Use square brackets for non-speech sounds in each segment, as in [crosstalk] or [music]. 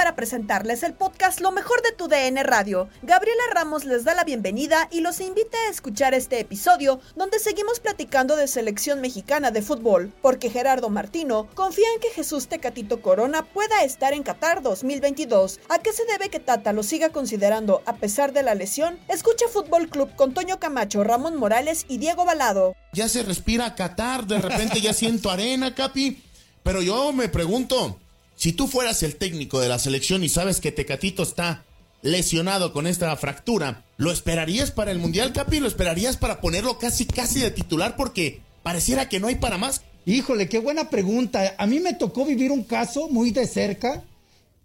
Para presentarles el podcast Lo mejor de tu DN Radio. Gabriela Ramos les da la bienvenida y los invita a escuchar este episodio donde seguimos platicando de selección mexicana de fútbol, porque Gerardo Martino confía en que Jesús Tecatito Corona pueda estar en Qatar 2022. ¿A qué se debe que Tata lo siga considerando a pesar de la lesión? Escucha Fútbol Club con Toño Camacho, Ramón Morales y Diego Balado. Ya se respira Qatar, de repente ya siento arena, Capi. Pero yo me pregunto, si tú fueras el técnico de la selección y sabes que Tecatito está lesionado con esta fractura, ¿lo esperarías para el Mundial, Capi? ¿Lo esperarías para ponerlo casi, casi de titular? Porque pareciera que no hay para más. Híjole, qué buena pregunta. A mí me tocó vivir un caso muy de cerca,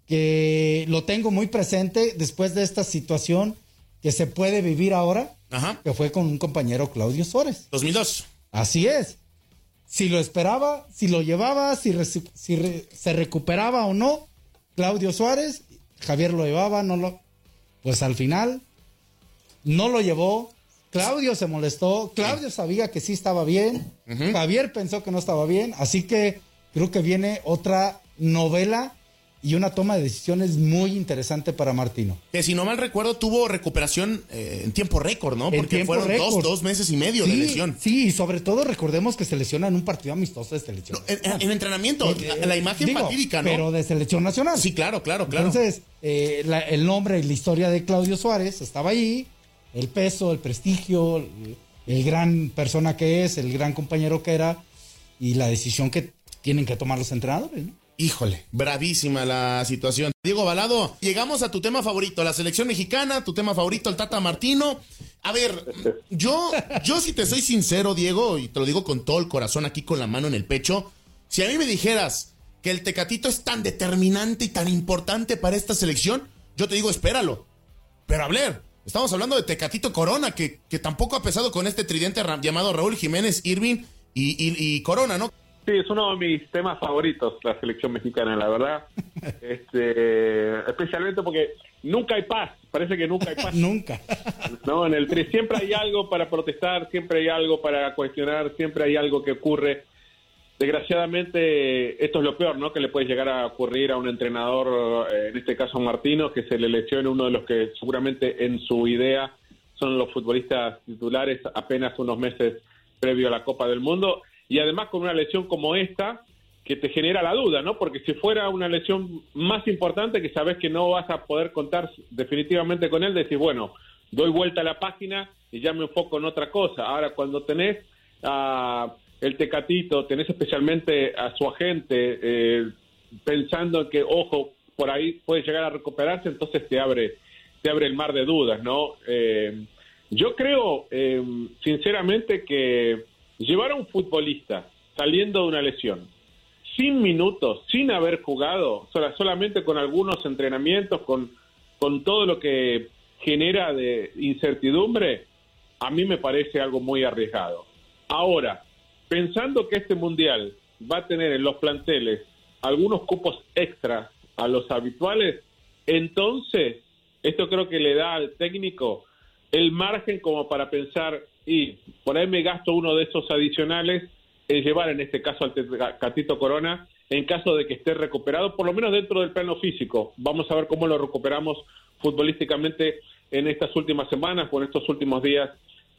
que lo tengo muy presente después de esta situación que se puede vivir ahora, Ajá. que fue con un compañero Claudio Suárez. 2002. Así es. Si lo esperaba, si lo llevaba, si, si re- se recuperaba o no, Claudio Suárez, Javier lo llevaba, no lo. Pues al final, no lo llevó. Claudio se molestó. Claudio sabía que sí estaba bien. Javier pensó que no estaba bien. Así que creo que viene otra novela y una toma de decisiones muy interesante para Martino. Que si no mal recuerdo tuvo recuperación eh, en tiempo récord, ¿no? Porque fueron dos, dos meses y medio de lesión. Sí, y sobre todo recordemos que se lesiona en un partido amistoso de selección. En, en- en entrenamiento, la, la imagen Digo, ¿no? Pero de selección nacional. Sí, claro, claro, claro. Entonces, eh, la- el nombre y la historia de Claudio Suárez estaba ahí, el peso, el prestigio, el, el gran persona que es, el gran compañero que era, y la decisión que tienen que tomar los entrenadores. ¿no? Híjole, bravísima la situación. Diego Balado, llegamos a tu tema favorito, la selección mexicana, tu tema favorito, el Tata Martino. A ver, [laughs] yo, yo si te soy sincero, Diego, y te lo digo con todo el corazón aquí con la mano en el pecho, si a mí me dijeras que el Tecatito es tan determinante y tan importante para esta selección, yo te digo, espéralo. Pero a ver, estamos hablando de Tecatito Corona, que, que tampoco ha pesado con este tridente llamado Raúl Jiménez, Irving y, y- y Corona, ¿no? Sí, es uno de mis temas favoritos, la selección mexicana, la verdad. [laughs] Este, especialmente porque nunca hay paz, parece que nunca hay paz. [laughs] Nunca. No, en el tri siempre hay algo para protestar, siempre hay algo para cuestionar, siempre hay algo que ocurre. Desgraciadamente, esto es lo peor, ¿no? Que le puede llegar a ocurrir a un entrenador, eh, en este caso Martino, que se le lesione uno de los que seguramente en su idea son los futbolistas titulares apenas unos meses previo a la Copa del Mundo. Y además con una lesión como esta, que te genera la duda, ¿no? Porque si fuera una lesión más importante, que sabes que no vas a poder contar definitivamente con él, decís, bueno, doy vuelta a la página y ya me enfoco en otra cosa. Ahora, cuando tenés a el Tecatito, tenés especialmente a su agente eh, pensando que, ojo, por ahí puede llegar a recuperarse, entonces te abre, te abre el mar de dudas, ¿no? Eh, yo creo, eh, sinceramente, que llevar a un futbolista saliendo de una lesión, sin minutos, sin haber jugado, solamente con algunos entrenamientos, con, con todo lo que genera de incertidumbre, a mí me parece algo muy arriesgado. Ahora, pensando que este mundial va a tener en los planteles algunos cupos extras a los habituales, entonces esto creo que le da al técnico el margen como para pensar, y por ahí me gasto uno de esos adicionales en llevar en este caso al Catito Corona en caso de que esté recuperado, por lo menos dentro del plano físico. Vamos a ver cómo lo recuperamos futbolísticamente en estas últimas semanas o en estos últimos días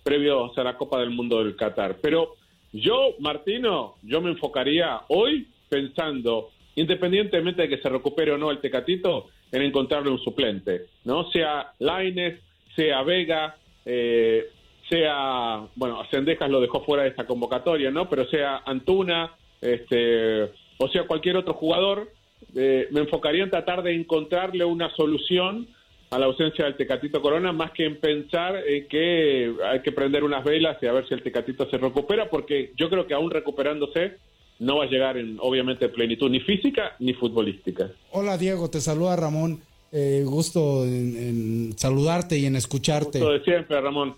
previos a la Copa del Mundo del Qatar. Pero yo, Martino, yo me enfocaría hoy pensando, independientemente de que se recupere o no el Tecatito, en encontrarle un suplente, ¿no? Sea Laines, sea Vega, eh, sea, bueno, Sendejas lo dejó fuera de esta convocatoria, ¿no? Pero sea Antuna, este, o sea cualquier otro jugador, eh, me enfocaría en tratar de encontrarle una solución a la ausencia del Tecatito Corona, más que en pensar en que hay que prender unas velas y a ver si el Tecatito se recupera, porque yo creo que aún recuperándose no va a llegar en, obviamente, plenitud ni física ni futbolística. Hola Diego, te saluda Ramón. Eh, gusto en, saludarte y en escucharte. Gusto de siempre, Ramón.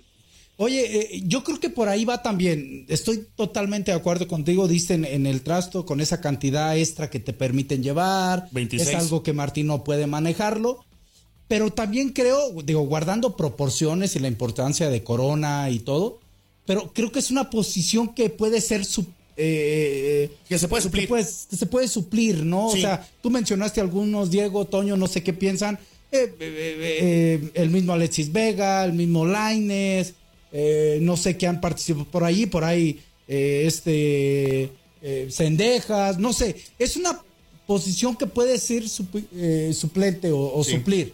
Oye, eh, yo creo que por ahí va también. Estoy totalmente de acuerdo contigo. Dicen en el trasto con esa cantidad extra que te permiten llevar. Es algo que Martín no puede manejarlo. Pero también creo, digo, guardando proporciones y la importancia de Corona y todo, pero creo que es una posición que puede ser su, eh, que se puede suplir. Que, se puede suplir, ¿no? O sea, tú mencionaste algunos, Diego, Toño, no sé qué piensan. Eh, eh, el mismo Alexis Vega, el mismo Laines, no sé qué han participado por ahí, por ahí, este, Cendejas, no sé. Es una posición que puede ser suplente o, suplir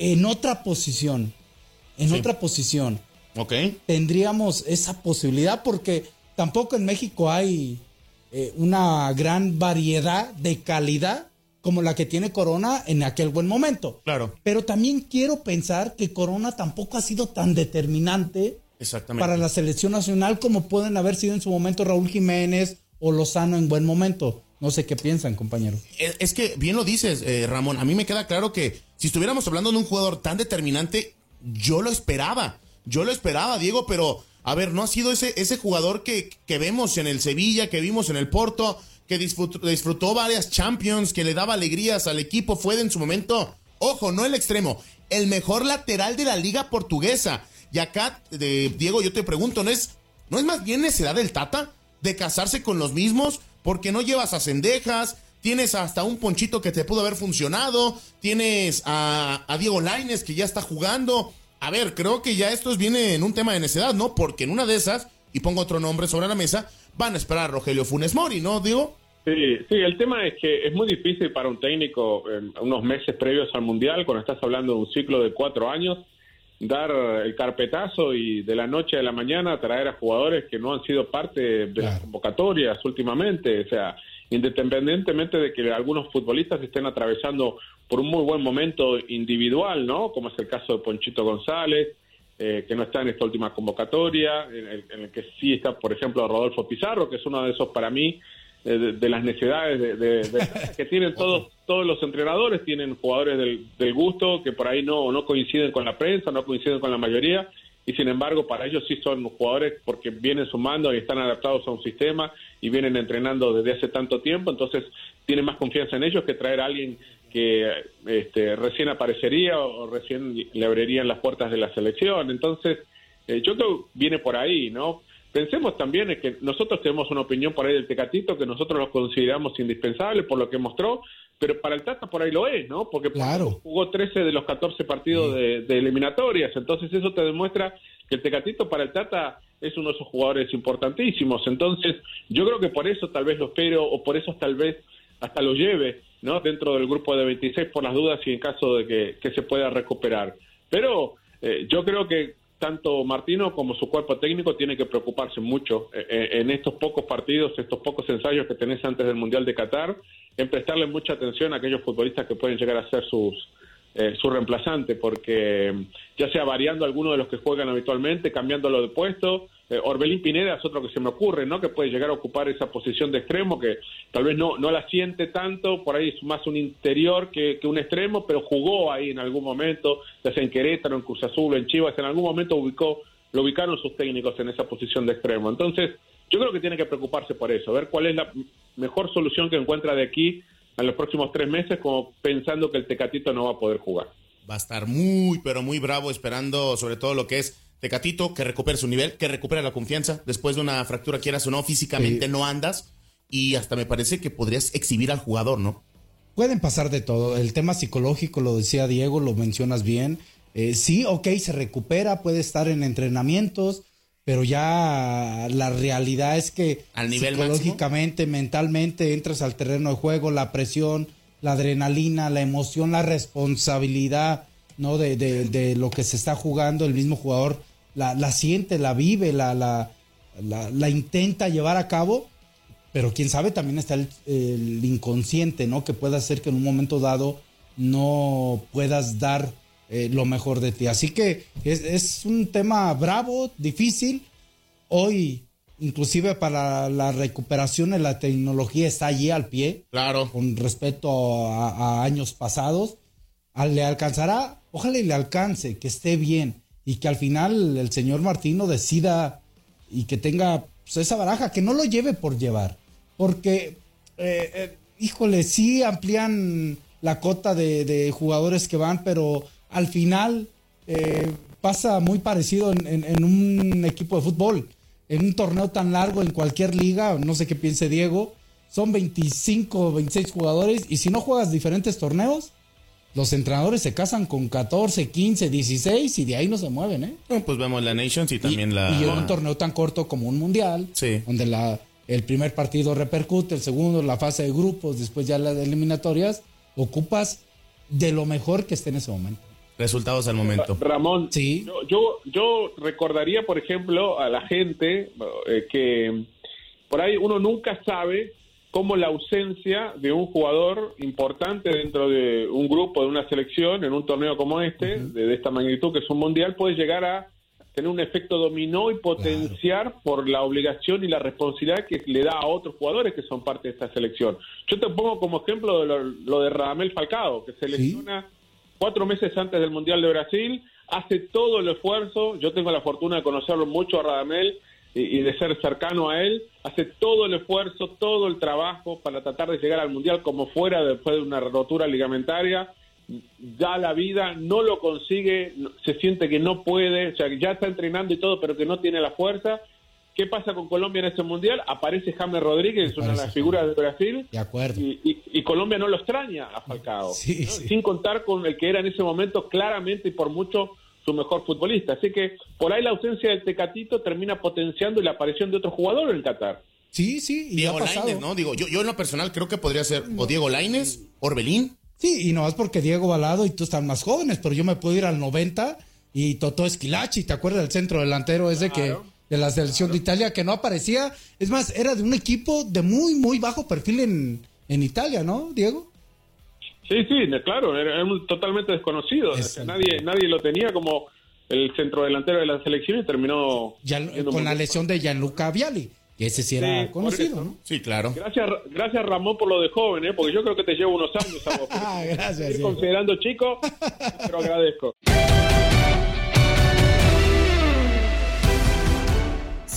en otra posición, en otra posición, okay. tendríamos esa posibilidad porque tampoco en México hay eh, una gran variedad de calidad como la que tiene Corona en aquel buen momento. Claro. Pero también quiero pensar que Corona tampoco ha sido tan determinante para la selección nacional como pueden haber sido en su momento Raúl Jiménez o Lozano en buen momento. No sé qué piensan, compañero. Es, que bien lo dices, eh, Ramón. A mí me queda claro que si estuviéramos hablando de un jugador tan determinante, yo lo esperaba. Yo lo esperaba, Diego, pero a ver, no ha sido ese, ese jugador que, que vemos en el Sevilla, que vimos en el Porto, que disfrutó, varias Champions, que le daba alegrías al equipo. Fue en su momento, ojo, no el extremo, el mejor lateral de la liga portuguesa. Y acá, de, Diego, yo te pregunto, ¿no es, ¿no es más bien necesidad del Tata de casarse con los mismos? porque no llevas a cendejas, tienes hasta un ponchito que te pudo haber funcionado, tienes a, Diego Laines que ya está jugando. A ver, creo que ya esto viene en un tema de necedad, ¿no? Porque en una de esas, y pongo otro nombre sobre la mesa, van a esperar a Rogelio Funes Mori, ¿no, Diego? Sí, sí, el tema es que es muy difícil para un técnico en unos meses previos al Mundial, cuando estás hablando de un ciclo de cuatro años, dar el carpetazo y de la noche a la mañana traer a jugadores que no han sido parte de las convocatorias últimamente, o sea, independientemente de que algunos futbolistas estén atravesando por un muy buen momento individual, ¿no? Como es el caso de Ponchito González, eh, que no está en esta última convocatoria, en el, en el, que sí está, por ejemplo, Rodolfo Pizarro, que es uno de esos para mí de, las necesidades de, que tienen todos [laughs] todos los entrenadores. Tienen jugadores del, gusto que por ahí no no coinciden con la prensa no coinciden con la mayoría y sin embargo para ellos sí son jugadores porque vienen sumando y están adaptados a un sistema y vienen entrenando desde hace tanto tiempo. Entonces tienen más confianza en ellos que traer a alguien que este, recién aparecería o, recién le abrirían las puertas de la selección. Entonces eh, yo creo que viene por ahí no Pensemos también en que nosotros tenemos una opinión por ahí del Tecatito que nosotros lo consideramos indispensable por lo que mostró, pero para el Tata por ahí lo es, ¿no? Porque jugó 13 de los 14 partidos de, eliminatorias, entonces eso te demuestra que el Tecatito para el Tata es uno de esos jugadores importantísimos, entonces yo creo que por eso tal vez lo espero o por eso tal vez hasta lo lleve, ¿no? Dentro del grupo de 26 por las dudas y en caso de que, se pueda recuperar. Pero eh, yo creo que tanto Martino como su cuerpo técnico tienen que preocuparse mucho eh, eh, en estos pocos partidos, estos pocos ensayos que tenés antes del Mundial de Qatar, en prestarle mucha atención a aquellos futbolistas que pueden llegar a ser sus eh, su reemplazante, porque ya sea variando alguno de los que juegan habitualmente, cambiándolo de puesto, Orbelín Pineda es otro que se me ocurre, ¿no? Que puede llegar a ocupar esa posición de extremo, que tal vez no, no la siente tanto, por ahí es más un interior que, un extremo, pero jugó ahí en algún momento, ya sea en Querétaro, en Cruz Azul, en Chivas, en algún momento ubicó, lo ubicaron sus técnicos en esa posición de extremo. Entonces, yo creo que tiene que preocuparse por eso, ver cuál es la mejor solución que encuentra de aquí en los próximos tres meses, como pensando que el Tecatito no va a poder jugar. Va a estar muy, pero muy bravo esperando sobre todo lo que es Tecatito, que recupere su nivel, que recupere la confianza. Después de una fractura, quieras o no, físicamente no andas. Y hasta me parece que podrías exhibir al jugador, ¿no? Pueden pasar de todo. El tema psicológico, lo decía Diego, lo mencionas bien. Eh, sí, ok, se recupera, puede estar en entrenamientos, pero ya la realidad es que al nivel psicológicamente, mentalmente, entras al terreno de juego, la presión, la adrenalina, la emoción, la responsabilidad, ¿no? De, de, de lo que se está jugando, el mismo jugador la, la siente, la vive, la, la, la, intenta llevar a cabo, pero quién sabe, también está el, inconsciente, ¿no? Que pueda hacer que en un momento dado no puedas dar eh, lo mejor de ti. Así que es, es, un tema bravo, difícil. Hoy, inclusive para la recuperación de la tecnología está allí al pie. Claro. Con respecto a, a años pasados. ¿Le alcanzará? Ojalá y le alcance, que esté bien y que al final el señor Martino decida y que tenga pues, esa baraja, que no lo lleve por llevar. Porque, eh, eh, híjole, sí amplían la cota de, jugadores que van, pero al final eh, pasa muy parecido en, un equipo de fútbol. En un torneo tan largo en cualquier liga, no sé qué piense Diego, son 25, 26 jugadores y si no juegas diferentes torneos, los entrenadores se casan con 14, 15, 16 y de ahí no se mueven, ¿eh? pues vemos la Nations y también la... Y un torneo tan corto como un mundial, sí. donde la, el primer partido repercute, el segundo, la fase de grupos, después ya las eliminatorias, ocupas de lo mejor que esté en ese momento. Resultados al momento. Ramón, sí. yo, yo, recordaría, por ejemplo, a la gente eh, que por ahí uno nunca sabe cómo la ausencia de un jugador importante dentro de un grupo, de una selección, en un torneo como este, de, esta magnitud que es un mundial, puede llegar a tener un efecto dominó y potenciar por la obligación y la responsabilidad que le da a otros jugadores que son parte de esta selección. Yo te pongo como ejemplo lo, de Radamel Falcao, que selecciona cuatro meses antes del Mundial de Brasil, hace todo el esfuerzo, yo tengo la fortuna de conocerlo mucho a Radamel, y, de ser cercano a él, hace todo el esfuerzo, todo el trabajo para tratar de llegar al Mundial como fuera después de una rotura ligamentaria, da la vida, no lo consigue, se siente que no puede, o sea, ya está entrenando y todo, pero que no tiene la fuerza. ¿Qué pasa con Colombia en este mundial? Aparece James Rodríguez, una de las figuras de Brasil. De acuerdo. Y, Colombia no lo extraña a Falcao. Sin contar con el que era en ese momento claramente y por mucho su mejor futbolista. Así que por ahí la ausencia del Tecatito termina potenciando la aparición de otro jugador en Qatar. Sí, sí. Y Diego Lainez, ¿no? Digo, yo, yo en lo personal creo que podría ser o Diego Lainez, Orbelín. Sí, y no es porque Diego Balado y tú están más jóvenes, pero yo me puedo ir al 90 y Totó Esquilachi, ¿te acuerdas del centro delantero ese que de la selección de Italia que no aparecía? Es más, era de un equipo de muy, muy bajo perfil en, en Italia, ¿no, Diego? Sí, sí, claro, era, totalmente desconocido. Nadie, nadie lo tenía como el centro delantero de la selección y terminó con la lesión de Gianluca Viali. Que ese sí era conocido, ¿no? Sí, claro. Gracias, gracias Ramón por lo de joven, ¿eh? porque yo creo que te llevo unos años a vos. ah, [laughs] gracias. Considerando chico, pero agradezco.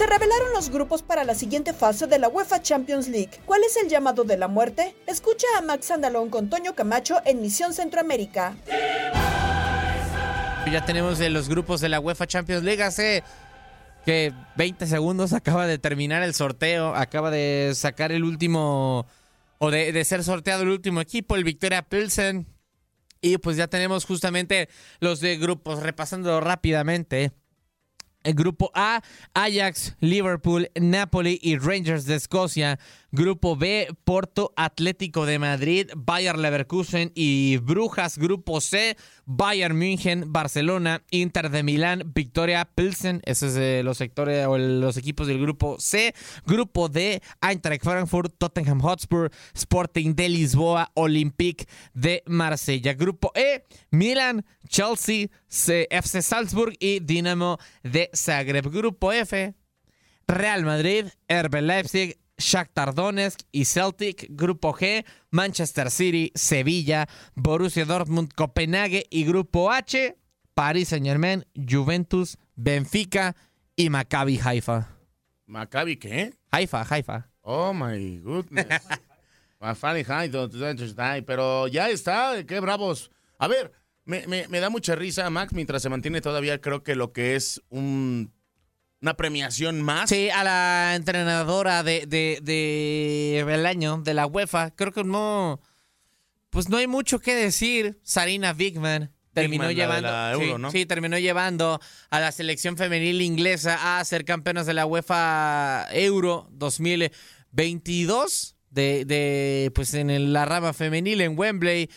Se revelaron los grupos para la siguiente fase de la UEFA Champions League. ¿Cuál es el llamado de la muerte? Escucha a Max Andalón con Toño Camacho en Misión Centroamérica. Ya tenemos los grupos de la UEFA Champions League. Hace que 20 segundos acaba de terminar el sorteo, acaba de sacar el último, o de, ser sorteado el último equipo, el Victoria Pilsen. Y pues ya tenemos justamente los de grupos, repasando rápidamente. Grupo A, Ajax, Liverpool, Napoli y Rangers de Escocia. Grupo B, Porto, Atlético de Madrid, Bayer Leverkusen y Brujas. Grupo C, Bayern München, Barcelona, Inter de Milán, Victoria Pilsen. Esos es los sectores o los equipos del grupo C. Grupo D, Eintracht Frankfurt, Tottenham Hotspur, Sporting de Lisboa, Olympique de Marsella. Grupo E, Milan, Chelsea, FC Salzburg y Dinamo de Zagreb. Grupo F, Real Madrid, RB Leipzig, Shakhtar Donetsk y Celtic. Grupo G, Manchester City, Sevilla, Borussia Dortmund, Copenhague y Grupo H, Paris Saint Germain, Juventus, Benfica y Maccabi Haifa. ¿Maccabi qué? Haifa, Haifa. Oh my goodness. [laughs] Pero ya está, qué bravos. A ver, me, me, da mucha risa, Max, mientras se mantiene todavía, creo que lo que es un una premiación más. Sí, a la entrenadora de, de, de, año de la UEFA. Creo que no. Pues no hay mucho que decir. Sarina Bigman terminó llevando. sí, terminó llevando a la selección femenil inglesa a ser campeonas de la UEFA Euro 2022. De, de pues en la rama femenil en Wembley.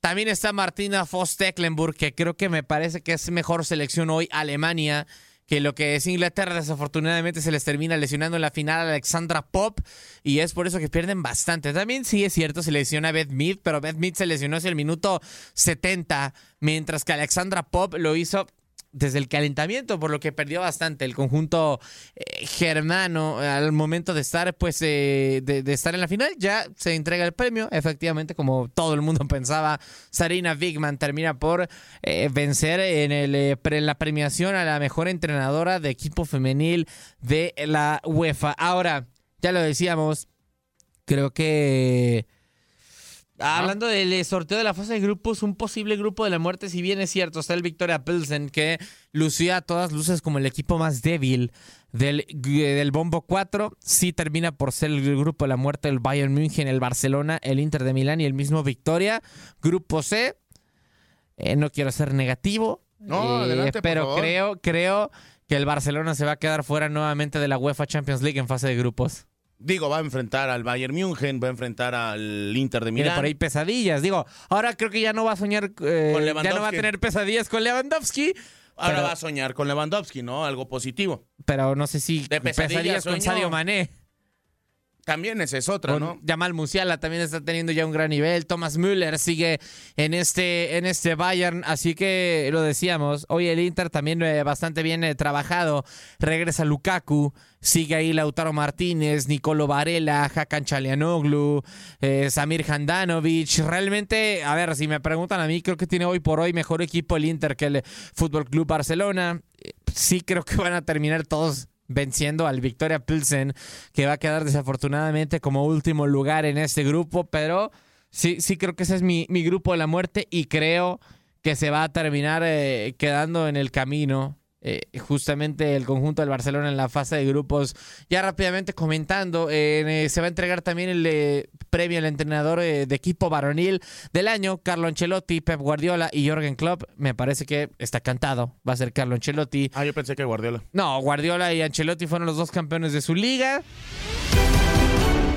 También está Martina Voss-Tecklenburg, que creo que me parece que es mejor selección hoy Alemania que lo que es Inglaterra desafortunadamente se les termina lesionando en la final a Alexandra Pop y es por eso que pierden bastante. También sí es cierto, se lesiona Beth Mead, pero Beth Mead se lesionó hacia el minuto 70, mientras que Alexandra Pop lo hizo desde el calentamiento, por lo que perdió bastante el conjunto eh, germano al momento de estar, pues, eh, de, estar en la final. Ya se entrega el premio, efectivamente, como todo el mundo [laughs] pensaba, Sarina Wigman termina por eh, vencer en, el, en la premiación a la mejor entrenadora de equipo femenil de la UEFA. Ahora, ya lo decíamos, creo que Hablando del eh, sorteo de la fase de grupos, un posible grupo de la muerte, si bien es cierto, está el Victoria Pilsen, que lucía a todas luces como el equipo más débil del, del Bombo 4, sí termina por ser el grupo de la muerte el Bayern München, el Barcelona, el Inter de Milán y el mismo Victoria. Grupo C, eh, no quiero ser negativo, no, eh, pero creo, creo que el Barcelona se va a quedar fuera nuevamente de la UEFA Champions League en fase de grupos. Digo, va a enfrentar al Bayern München, va a enfrentar al Inter de Milán. por ahí pesadillas. Digo, ahora creo que ya no va a soñar, eh, ya no va a tener pesadillas con Lewandowski. Ahora va a soñar con Lewandowski, ¿no? Algo positivo. Pero no sé si de pesadillas, con Sadio Mané. También esa es otra, ¿no? Jamal Musiala también está teniendo ya un gran nivel. Thomas Müller sigue en este, en este Bayern. Así que lo decíamos. Hoy el Inter también eh, bastante bien eh, trabajado. Regresa Lukaku. Sigue ahí Lautaro Martínez, Nicolo Varela, Hakan Chalianoglu, eh, Samir Handanovic. Realmente, a ver, si me preguntan a mí, creo que tiene hoy por hoy mejor equipo el Inter que el Fútbol Club Barcelona. Sí, creo que van a terminar todos venciendo al Victoria Pilsen, que va a quedar desafortunadamente como último lugar en este grupo, pero sí, sí creo que ese es mi, grupo de la muerte y creo que se va a terminar eh, quedando en el camino eh, justamente el conjunto del Barcelona en la fase de grupos. Ya rápidamente comentando, eh, se va a entregar también el eh, premio al entrenador de equipo varonil del año, Carlo Ancelotti, Pep Guardiola y Jorgen Klopp. Me parece que está cantado, va a ser Carlo Ancelotti. Ah, yo pensé que Guardiola. No, Guardiola y Ancelotti fueron los dos campeones de su liga.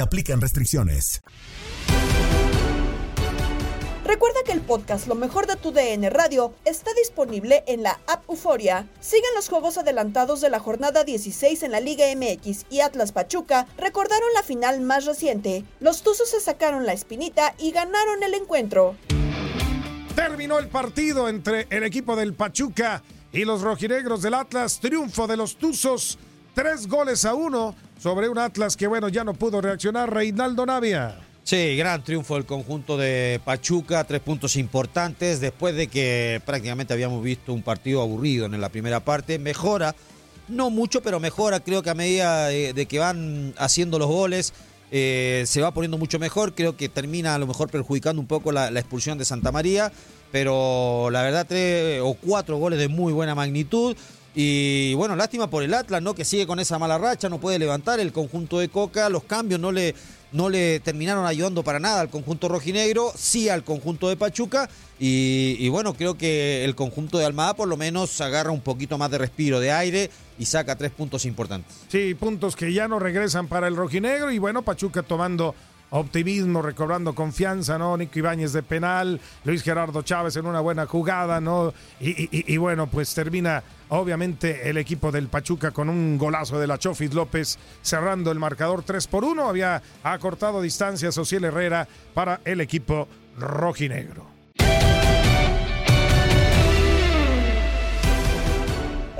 aplican restricciones. Recuerda que el podcast Lo mejor de tu DN Radio está disponible en la app Euforia. Siguen los juegos adelantados de la jornada 16 en la Liga MX y Atlas Pachuca recordaron la final más reciente. Los Tuzos se sacaron la espinita y ganaron el encuentro. Terminó el partido entre el equipo del Pachuca y los rojinegros del Atlas. Triunfo de los Tuzos, tres goles a uno sobre un Atlas que, bueno, ya no pudo reaccionar. Reinaldo Navia. Sí, gran triunfo del conjunto de Pachuca, tres puntos importantes después de que prácticamente habíamos visto un partido aburrido en la primera parte. Mejora, no mucho, pero mejora, creo que a medida de, que van haciendo los goles. Eh, se va poniendo mucho mejor, creo que termina a lo mejor perjudicando un poco la, la expulsión de Santa María, pero la verdad tres o cuatro goles de muy buena magnitud, y bueno, lástima por el Atlas, ¿no? Que sigue con esa mala racha, no puede levantar el conjunto de Coca, los cambios no le, no le terminaron ayudando para nada al conjunto rojinegro, sí al conjunto de Pachuca. Y, bueno, creo que el conjunto de Almada por lo menos agarra un poquito más de respiro, de aire y saca tres puntos importantes. Sí, puntos que ya no regresan para el rojinegro y bueno, Pachuca tomando optimismo, recobrando confianza, ¿no? Nico Ibáñez de penal, Luis Gerardo Chávez en una buena jugada, ¿no? Y, bueno, pues termina obviamente el equipo del Pachuca con un golazo de la Chofis López cerrando el marcador 3 por 1. Había acortado distancia Social Herrera para el equipo rojinegro.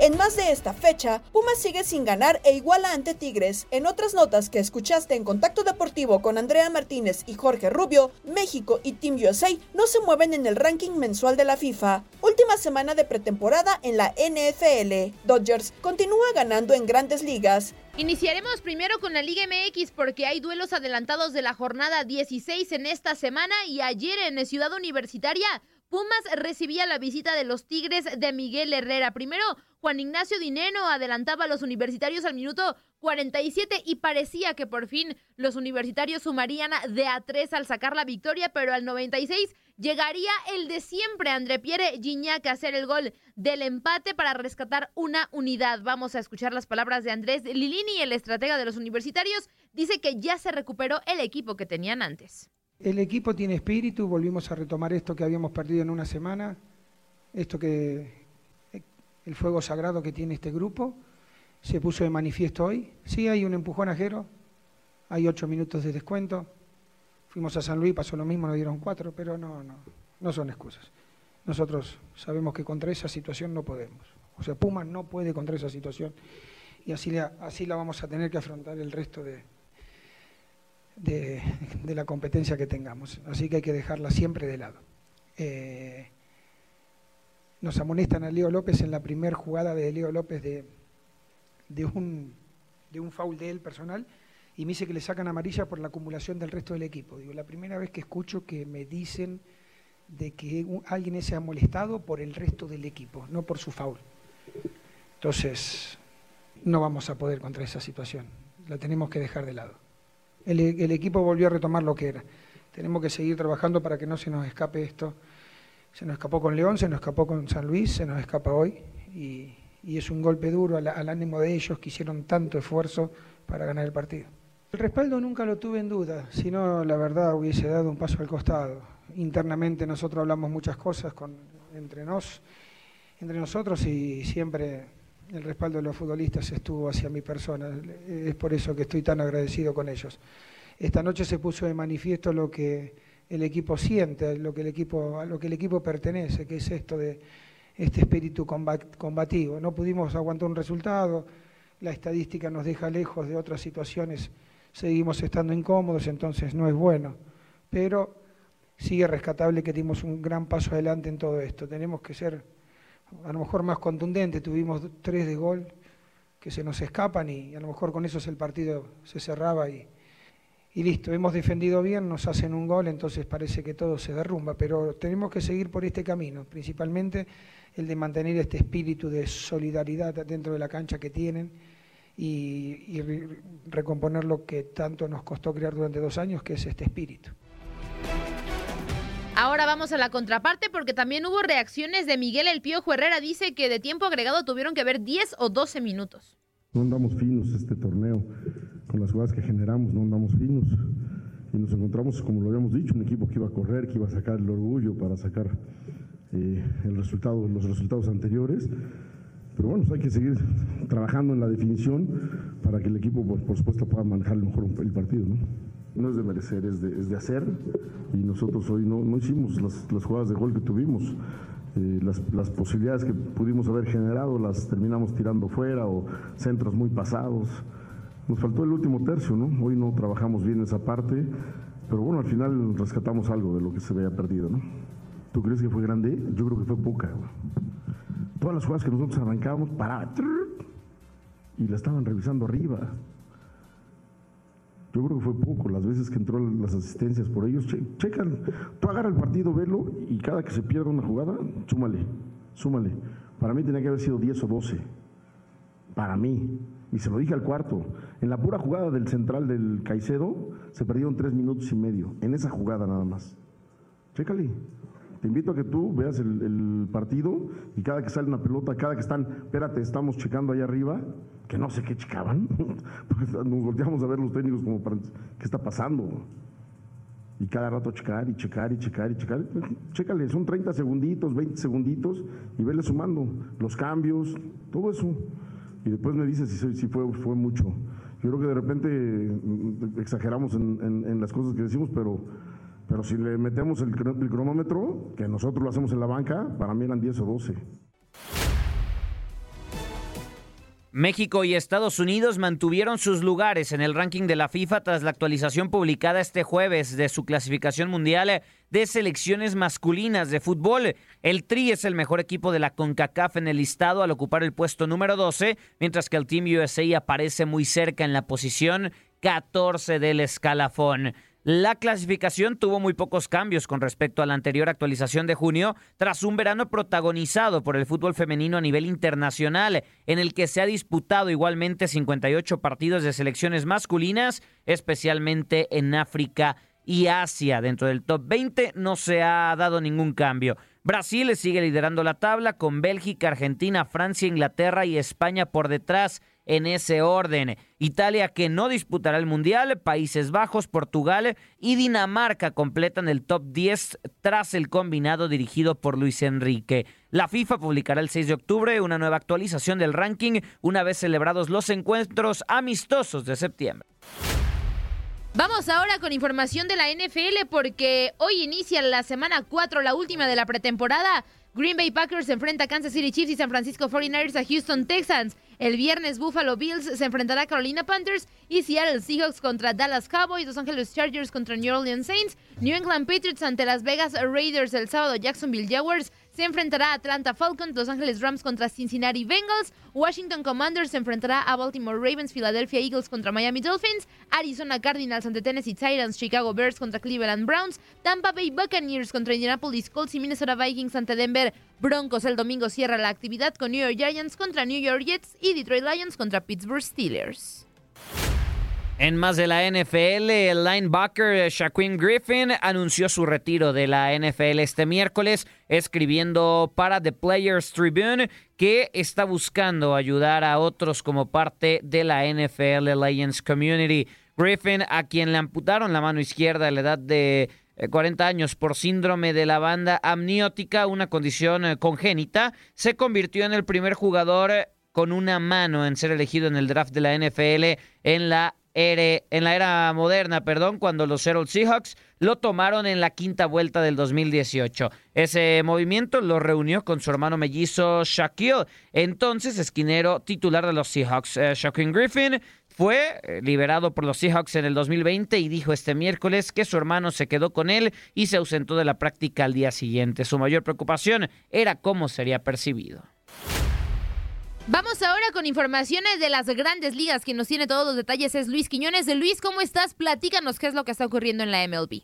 En más de esta fecha, Pumas sigue sin ganar e iguala ante Tigres. En otras notas que escuchaste en Contacto Deportivo con Andrea Martínez y Jorge Rubio, México y Team USA no se mueven en el ranking mensual de la FIFA. Última semana de pretemporada en la NFL. Dodgers continúa ganando en grandes ligas. Iniciaremos primero con la Liga MX porque hay duelos adelantados de la jornada 16 en esta semana y ayer en Ciudad Universitaria Pumas recibía la visita de los Tigres de Miguel Herrera. Primero, Juan Ignacio Dineno adelantaba a los universitarios al minuto 47 y parecía que por fin los universitarios sumarían de a tres al sacar la victoria, pero al 96 llegaría el de siempre, André Pierre Gignac, a hacer el gol del empate para rescatar una unidad. Vamos a escuchar las palabras de Andrés Lilini, el estratega de los universitarios. Dice que ya se recuperó el equipo que tenían antes. El equipo tiene espíritu, volvimos a retomar esto que habíamos perdido en una semana, esto que el fuego sagrado que tiene este grupo, se puso de manifiesto hoy. Sí hay un empujón ajero, hay ocho minutos de descuento. Fuimos a San Luis, pasó lo mismo, nos dieron cuatro, pero no, no, no son excusas. Nosotros sabemos que contra esa situación no podemos. O sea, Pumas no puede contra esa situación y así así la vamos a tener que afrontar el resto de, de, la competencia que tengamos. Así que hay que dejarla siempre de lado. Eh, nos amonestan a Leo López en la primera jugada de Leo López de, de, un, de un foul de él personal y me dice que le sacan amarilla por la acumulación del resto del equipo. Digo, la primera vez que escucho que me dicen de que alguien se ha molestado por el resto del equipo, no por su foul. Entonces, no vamos a poder contra esa situación. La tenemos que dejar de lado el, equipo volvió a retomar lo que era. Tenemos que seguir trabajando para que no se nos escape esto. Se nos escapó con León, se nos escapó con San Luis, se nos escapa hoy y, es un golpe duro al, ánimo de ellos que hicieron tanto esfuerzo para ganar el partido. El respaldo nunca lo tuve en duda, si no la verdad hubiese dado un paso al costado. Internamente nosotros hablamos muchas cosas con, entre, nos, entre nosotros y siempre el respaldo de los futbolistas estuvo hacia mi persona. Es por eso que estoy tan agradecido con ellos. Esta noche se puso de manifiesto lo que el equipo siente, lo que el equipo, a lo que el equipo pertenece, que es esto de este espíritu combativo. No pudimos aguantar un resultado, la estadística nos deja lejos de otras situaciones, seguimos estando incómodos, entonces no es bueno. Pero sigue rescatable que dimos un gran paso adelante en todo esto. Tenemos que ser a lo mejor más contundente, tuvimos tres de gol que se nos escapan y a lo mejor con eso el partido se cerraba y, y listo, hemos defendido bien, nos hacen un gol, entonces parece que todo se derrumba, pero tenemos que seguir por este camino, principalmente el de mantener este espíritu de solidaridad dentro de la cancha que tienen y, y recomponer lo que tanto nos costó crear durante dos años, que es este espíritu. Ahora vamos a la contraparte porque también hubo reacciones de Miguel El Piojo Herrera. Dice que de tiempo agregado tuvieron que ver 10 o 12 minutos. No andamos finos este torneo. Con las jugadas que generamos no andamos finos. Y nos encontramos, como lo habíamos dicho, un equipo que iba a correr, que iba a sacar el orgullo para sacar eh, el resultado, los resultados anteriores. Pero bueno, hay que seguir trabajando en la definición para que el equipo, por, por supuesto, pueda manejar mejor el partido. ¿no? no es de merecer, es de, es de hacer. Y nosotros hoy no, no hicimos las, las, jugadas de gol que tuvimos. Eh, las, las, posibilidades que pudimos haber generado las terminamos tirando fuera o centros muy pasados. Nos faltó el último tercio, ¿no? Hoy no trabajamos bien esa parte, pero bueno, al final rescatamos algo de lo que se había perdido, ¿no? ¿Tú crees que fue grande? Yo creo que fue poca. Todas las jugadas que nosotros arrancábamos, paraba y la estaban revisando arriba. Yo creo que fue poco las veces que entró las asistencias por ellos. Che, checan, tú agarra el partido, velo y cada que se pierda una jugada, súmale, súmale. Para mí tenía que haber sido 10 o 12. Para mí. Y se lo dije al cuarto. En la pura jugada del central del Caicedo se perdieron 3 minutos y medio. En esa jugada nada más. Chécale. Te invito a que tú veas el, partido y cada que sale una pelota, cada que están, espérate, estamos checando ahí arriba, que no sé qué checaban, [laughs] nos volteamos a ver los técnicos como para, ¿qué está pasando? Y cada rato checar y checar y checar y checar. Chécale, son 30 segunditos, 20 segunditos y vele sumando los cambios, todo eso. Y después me dices si, si fue, fue mucho. Yo creo que de repente mm, exageramos en, en, en las cosas que decimos, pero pero si le metemos el, el, cronómetro, que nosotros lo hacemos en la banca, para mí eran 10 o 12. México y Estados Unidos mantuvieron sus lugares en el ranking de la FIFA tras la actualización publicada este jueves de su clasificación mundial de selecciones masculinas de fútbol. El Tri es el mejor equipo de la CONCACAF en el listado al ocupar el puesto número 12, mientras que el Team USA aparece muy cerca en la posición 14 del escalafón. La clasificación tuvo muy pocos cambios con respecto a la anterior actualización de junio, tras un verano protagonizado por el fútbol femenino a nivel internacional, en el que se ha disputado igualmente 58 partidos de selecciones masculinas, especialmente en África y Asia. Dentro del top 20 no se ha dado ningún cambio. Brasil sigue liderando la tabla con Bélgica, Argentina, Francia, Inglaterra y España por detrás en ese orden. Italia que no disputará el Mundial, Países Bajos, Portugal y Dinamarca completan el top 10 tras el combinado dirigido por Luis Enrique. La FIFA publicará el 6 de octubre una nueva actualización del ranking una vez celebrados los encuentros amistosos de septiembre. Vamos ahora con información de la NFL porque hoy inicia la semana 4, la última de la pretemporada. Green Bay Packers enfrenta a Kansas City Chiefs y San Francisco 49ers a Houston Texans. El viernes Buffalo Bills se enfrentará a Carolina Panthers y Seattle Seahawks contra Dallas Cowboys, Los Angeles Chargers contra New Orleans Saints, New England Patriots ante Las Vegas Raiders el sábado, Jacksonville Jaguars se enfrentará a Atlanta Falcons, Los Angeles Rams contra Cincinnati Bengals, Washington Commanders se enfrentará a Baltimore Ravens, Philadelphia Eagles contra Miami Dolphins, Arizona Cardinals ante Tennessee Titans, Chicago Bears contra Cleveland Browns, Tampa Bay Buccaneers contra Indianapolis Colts y Minnesota Vikings ante Denver Broncos. El domingo cierra la actividad con New York Giants contra New York Jets y Detroit Lions contra Pittsburgh Steelers. En más de la NFL, el linebacker Shaquem Griffin anunció su retiro de la NFL este miércoles, escribiendo para The Players Tribune que está buscando ayudar a otros como parte de la NFL Lions Community. Griffin, a quien le amputaron la mano izquierda a la edad de 40 años por síndrome de la banda amniótica, una condición eh, congénita, se convirtió en el primer jugador con una mano en ser elegido en el draft de la NFL en la en la era moderna, perdón, cuando los Seattle Seahawks lo tomaron en la quinta vuelta del 2018. Ese movimiento lo reunió con su hermano mellizo Shaquille, entonces esquinero titular de los Seahawks. Eh, Shaquille Griffin fue eh, liberado por los Seahawks en el 2020 y dijo este miércoles que su hermano se quedó con él y se ausentó de la práctica al día siguiente. Su mayor preocupación era cómo sería percibido. Vamos ahora con informaciones de las grandes ligas. Quien nos tiene todos los detalles es Luis Quiñones. Luis, ¿cómo estás? Platícanos qué es lo que está ocurriendo en la MLB.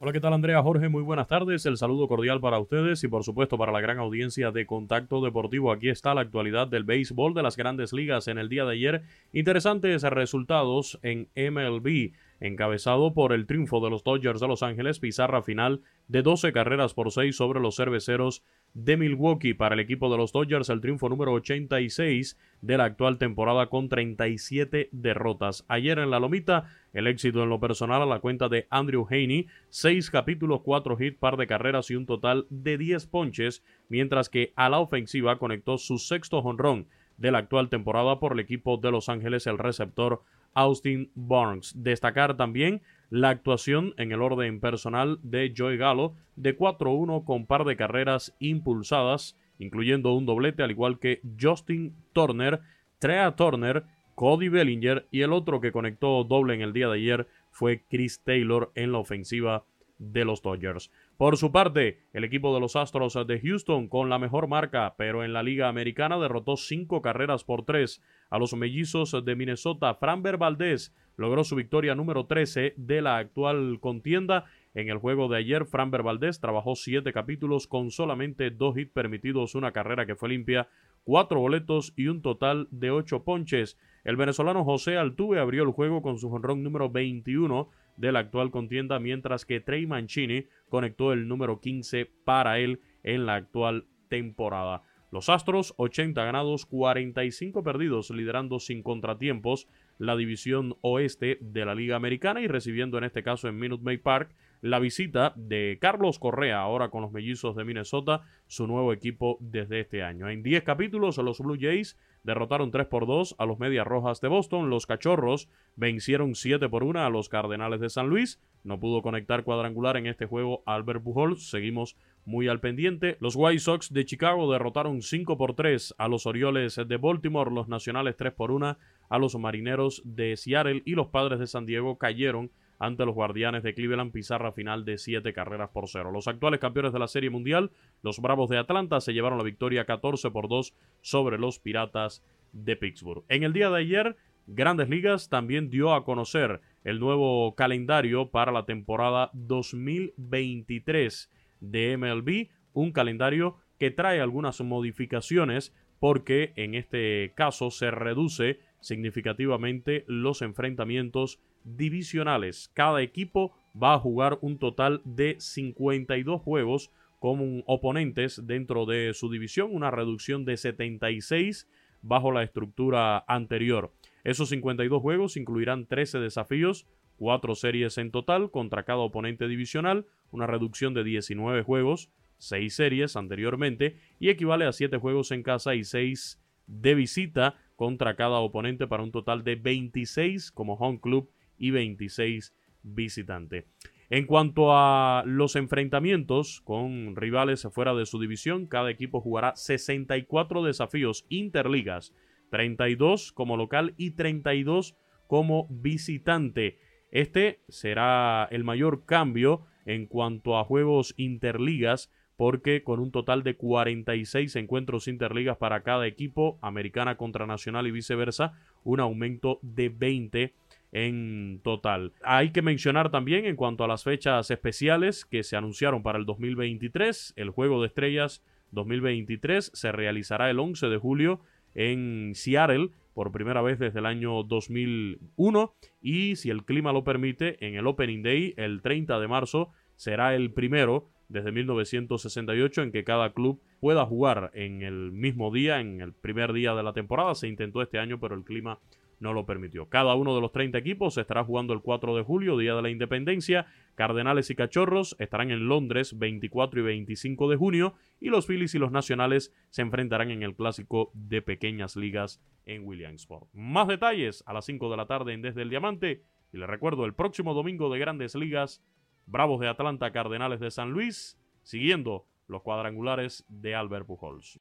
Hola, ¿qué tal Andrea Jorge? Muy buenas tardes. El saludo cordial para ustedes y por supuesto para la gran audiencia de Contacto Deportivo. Aquí está la actualidad del béisbol de las grandes ligas en el día de ayer. Interesantes resultados en MLB. Encabezado por el triunfo de los Dodgers de Los Ángeles, pizarra final de 12 carreras por 6 sobre los cerveceros de Milwaukee. Para el equipo de los Dodgers, el triunfo número 86 de la actual temporada con 37 derrotas. Ayer en la Lomita, el éxito en lo personal a la cuenta de Andrew Haney, 6 capítulos, 4 hits, par de carreras y un total de 10 ponches, mientras que a la ofensiva conectó su sexto jonrón de la actual temporada por el equipo de Los Ángeles, el receptor Austin Barnes. Destacar también la actuación en el orden personal de Joey Gallo de 4-1 con par de carreras impulsadas, incluyendo un doblete, al igual que Justin Turner, Trea Turner, Cody Bellinger y el otro que conectó doble en el día de ayer fue Chris Taylor en la ofensiva de los Dodgers. Por su parte, el equipo de los Astros de Houston con la mejor marca, pero en la Liga Americana derrotó cinco carreras por tres a los mellizos de Minnesota. Framber Valdez logró su victoria número 13 de la actual contienda. En el juego de ayer, Framber Valdez trabajó siete capítulos con solamente dos hits permitidos, una carrera que fue limpia, cuatro boletos y un total de ocho ponches. El venezolano José Altuve abrió el juego con su jonrón número 21 de la actual contienda, mientras que Trey Mancini conectó el número 15 para él en la actual temporada. Los Astros, 80 ganados, 45 perdidos, liderando sin contratiempos la división oeste de la Liga Americana y recibiendo en este caso en Minute Maid Park la visita de Carlos Correa, ahora con los mellizos de Minnesota, su nuevo equipo desde este año. En 10 capítulos, los Blue Jays derrotaron 3 por 2 a los Medias Rojas de Boston. Los Cachorros vencieron 7 por 1 a los Cardenales de San Luis. No pudo conectar cuadrangular en este juego Albert Pujols. Seguimos muy al pendiente. Los White Sox de Chicago derrotaron 5 por 3 a los Orioles de Baltimore. Los Nacionales 3 por 1 a los Marineros de Seattle. Y los Padres de San Diego cayeron ante los Guardianes de Cleveland, pizarra final de 7 carreras por 0. Los actuales campeones de la Serie Mundial, los Bravos de Atlanta, se llevaron la victoria 14 por 2 sobre los Piratas de Pittsburgh. En el día de ayer, Grandes Ligas también dio a conocer el nuevo calendario para la temporada 2023 de MLB, un calendario que trae algunas modificaciones porque en este caso se reduce significativamente los enfrentamientos divisionales. Cada equipo va a jugar un total de 52 juegos como oponentes dentro de su división, una reducción de 76 bajo la estructura anterior. Esos 52 juegos incluirán 13 desafíos, 4 series en total contra cada oponente divisional, una reducción de 19 juegos, 6 series anteriormente, y equivale a 7 juegos en casa y 6 de visita contra cada oponente para un total de 26 como home club y 26 visitantes. En cuanto a los enfrentamientos con rivales fuera de su división, cada equipo jugará 64 desafíos interligas, 32 como local y 32 como visitante. Este será el mayor cambio en cuanto a juegos interligas porque con un total de 46 encuentros interligas para cada equipo, americana contra nacional y viceversa, un aumento de 20 en total. Hay que mencionar también en cuanto a las fechas especiales que se anunciaron para el 2023, el Juego de Estrellas 2023 se realizará el 11 de julio en Seattle por primera vez desde el año 2001 y si el clima lo permite en el Opening Day el 30 de marzo será el primero desde 1968 en que cada club pueda jugar en el mismo día, en el primer día de la temporada. Se intentó este año, pero el clima no lo permitió. Cada uno de los 30 equipos estará jugando el 4 de julio, Día de la Independencia. Cardenales y Cachorros estarán en Londres 24 y 25 de junio y los Phillies y los Nacionales se enfrentarán en el clásico de pequeñas ligas en Williamsport. Más detalles a las 5 de la tarde en Desde el Diamante y les recuerdo el próximo domingo de Grandes Ligas, Bravos de Atlanta, Cardenales de San Luis, siguiendo los cuadrangulares de Albert Pujols.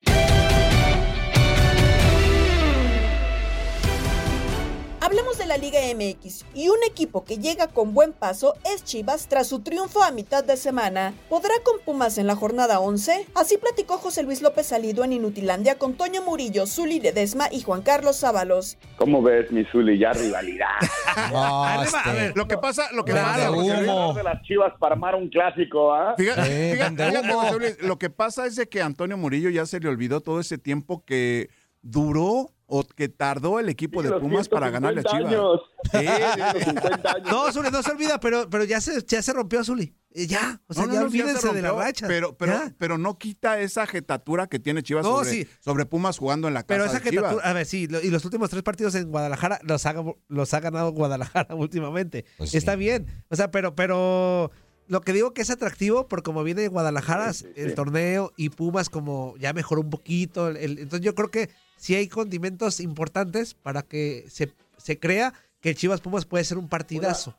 Hablemos de la Liga MX y un equipo que llega con buen paso es Chivas tras su triunfo a mitad de semana. ¿Podrá con Pumas en la jornada 11? Así platicó José Luis López Salido en Inutilandia con Toño Murillo, Zuli Ledesma y Juan Carlos Sábalos. ¿Cómo ves, mi Zuli? Ya rivalidad. [laughs] a ver, lo que pasa, lo que pasa, de las Chivas para armar un clásico, ¿ah? Fíjate, fíjate, José Luis, lo que pasa es de que a Antonio Murillo ya se le olvidó todo ese tiempo que duró o que tardó el equipo de Pumas para ganarle a 150 Chivas. años. Sí, [laughs] sí, sí. No, Zuli, no se olvida, pero, pero ya se, ya se rompió, Zuli. Eh, Ya, o sea, No, no, ya no, se olvídense de la racha. Pero, pero, Ya. pero no quita esa jetatura que tiene Chivas No, sobre, sí. sobre Pumas jugando en la casa Pero esa de Chivas. jetatura, a ver, sí, lo- y los últimos tres partidos en Guadalajara los ha, los ha ganado Guadalajara [laughs] últimamente. Pues Está bien. O sea, pero, pero lo que digo que es atractivo, por como viene Guadalajara el torneo y Pumas como ya mejoró un poquito. el- el- entonces yo creo que sí hay condimentos importantes para que se, se crea que Chivas Pumas puede ser un partidazo.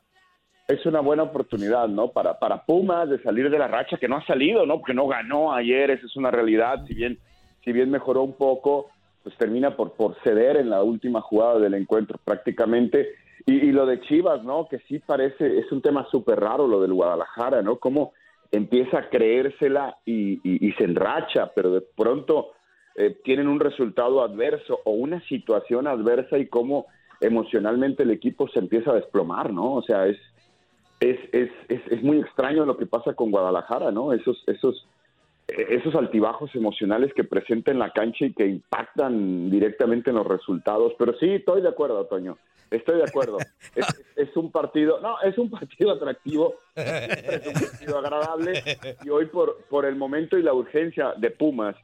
es una buena oportunidad, ¿no? Para, para Pumas de salir de la racha que no ha salido, ¿no? Porque no ganó ayer, esa es una realidad. Si bien, si bien mejoró un poco, pues termina por, por ceder en la última jugada del encuentro prácticamente. Y, lo de Chivas, ¿no? Que sí parece, es un tema súper raro lo del Guadalajara, ¿no? Cómo empieza a creérsela y, y- y se enracha, pero de pronto eh, tienen un resultado adverso o una situación adversa y cómo emocionalmente el equipo se empieza a desplomar, ¿no? O sea, es, es, es, es, es muy extraño lo que pasa con Guadalajara, ¿no? Esos, esos, esos altibajos emocionales que presenta en la cancha y que impactan directamente en los resultados. Pero sí, estoy de acuerdo, Toño. Estoy de acuerdo. [laughs] Es, es un partido, no, es un partido atractivo, es un partido agradable y hoy por, por el momento y la urgencia de Pumas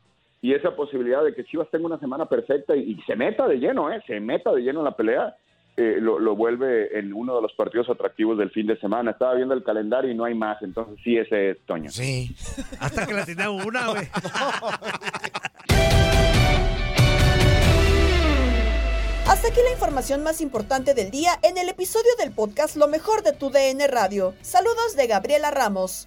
y esa posibilidad de que Chivas tenga una semana perfecta y, y se meta de lleno, ¿eh? Se meta de lleno en la pelea, eh, lo, lo vuelve en uno de los partidos atractivos del fin de semana. Estaba viendo el calendario y no hay más, entonces sí, ese es Toño. Sí. [laughs] Hasta que la tenía una, güey. Hasta aquí la información más importante del día en el episodio del podcast Lo mejor de tu DN Radio. Saludos de Gabriela Ramos.